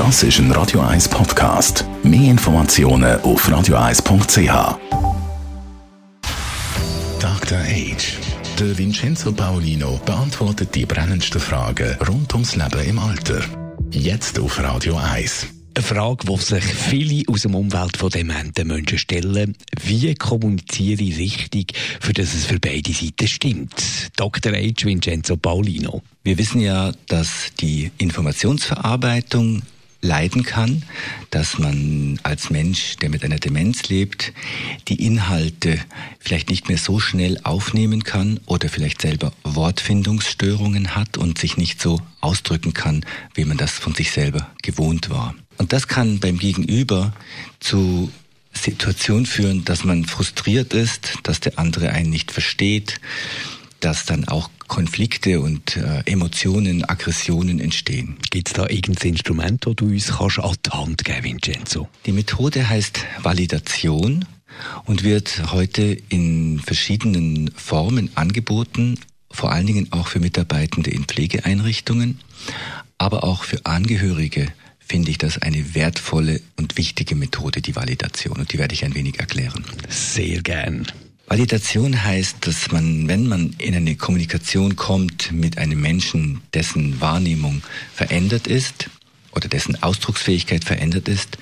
Das ist ein Radio 1 Podcast. Mehr Informationen auf radio1.ch. Dr. Age. Der Vincenzo Paolino beantwortet die brennendsten Fragen rund ums Leben im Alter. Jetzt auf Radio 1. Eine Frage, die sich viele aus dem Umfeld von dementen Menschen stellen. Wie kommuniziere ich richtig, für dass es für beide Seiten stimmt? Dr. H. Vincenzo Paulino. Wir wissen ja, dass die Informationsverarbeitung leiden kann, dass man als Mensch, der mit einer Demenz lebt, die Inhalte vielleicht nicht mehr so schnell aufnehmen kann oder vielleicht selber Wortfindungsstörungen hat und sich nicht so ausdrücken kann, wie man das von sich selber gewohnt war. Und das kann beim Gegenüber zu Situationen führen, dass man frustriert ist, dass der andere einen nicht versteht, dass dann auch Konflikte und äh, Emotionen, Aggressionen entstehen. Gibt es da irgendein Instrument, das du uns kannst an die Hand geben Vincenzo? Die Methode heißt Validation und wird heute in verschiedenen Formen angeboten, vor allen Dingen auch für Mitarbeitende in Pflegeeinrichtungen, aber auch für Angehörige finde ich das eine wertvolle und wichtige Methode, die Validation. Und die werde ich ein wenig erklären. Sehr gern. Validation heißt, dass man, wenn man in eine Kommunikation kommt mit einem Menschen, dessen Wahrnehmung verändert ist oder dessen Ausdrucksfähigkeit verändert ist,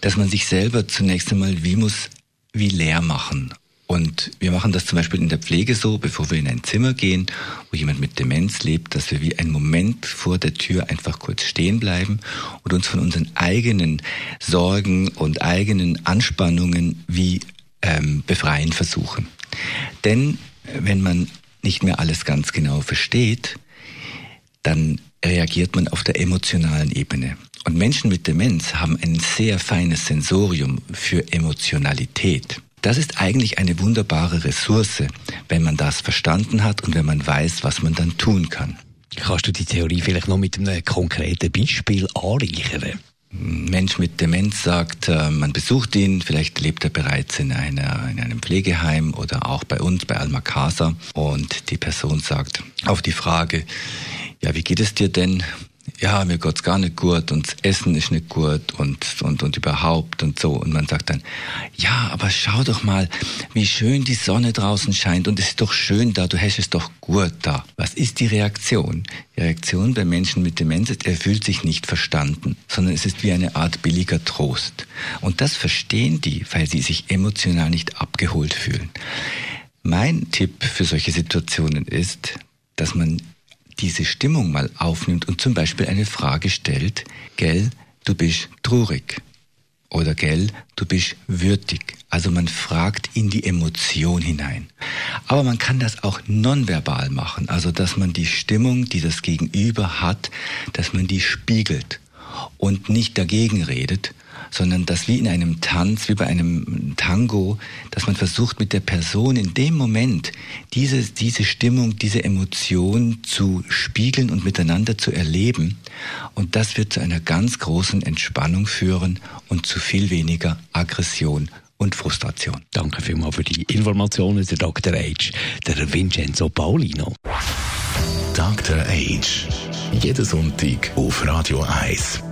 dass man sich selber zunächst einmal wie muss, wie leer machen. Und wir machen das zum Beispiel in der Pflege so, bevor wir in ein Zimmer gehen, wo jemand mit Demenz lebt, dass wir wie einen Moment vor der Tür einfach kurz stehen bleiben und uns von unseren eigenen Sorgen und eigenen Anspannungen wie ähm, befreien versuchen. Denn äh, wenn man nicht mehr alles ganz genau versteht, dann reagiert man auf der emotionalen Ebene. Und Menschen mit Demenz haben ein sehr feines Sensorium für Emotionalität. Das ist eigentlich eine wunderbare Ressource, wenn man das verstanden hat und wenn man weiß, was man dann tun kann. Kannst du die Theorie vielleicht noch mit einem konkreten Beispiel anreichern? Mensch mit Demenz sagt, äh, man besucht ihn, vielleicht lebt er bereits in, einer, in einem Pflegeheim oder auch bei uns, bei Alma Casa. Und die Person sagt auf die Frage, ja, wie geht es dir denn? Ja, mir geht's gar nicht gut und das Essen ist nicht gut und, und, und überhaupt und so. Und man sagt dann, ja, aber schau doch mal, wie schön die Sonne draußen scheint und es ist doch schön da, du hast es doch gut da. Was ist die Reaktion? Die Reaktion bei Menschen mit Demenz ist, er fühlt sich nicht verstanden, sondern es ist wie eine Art billiger Trost. Und das verstehen die, weil sie sich emotional nicht abgeholt fühlen. Mein Tipp für solche Situationen ist, dass man diese Stimmung mal aufnimmt und zum Beispiel eine Frage stellt, gell, du bist traurig oder gell, du bist würdig. Also man fragt in die Emotion hinein. Aber man kann das auch nonverbal machen, also dass man die Stimmung, die das Gegenüber hat, dass man die spiegelt und nicht dagegen redet, sondern dass wie in einem Tanz, wie bei einem Tango, dass man versucht mit der Person in dem Moment diese, diese Stimmung, diese Emotion zu spiegeln und miteinander zu erleben. Und das wird zu einer ganz großen Entspannung führen und zu viel weniger Aggression und Frustration. Danke vielmals für die Informationen, der Dr. H., der Vincenzo Paulino. Dr. H. Jeden Sonntag auf Radio 1.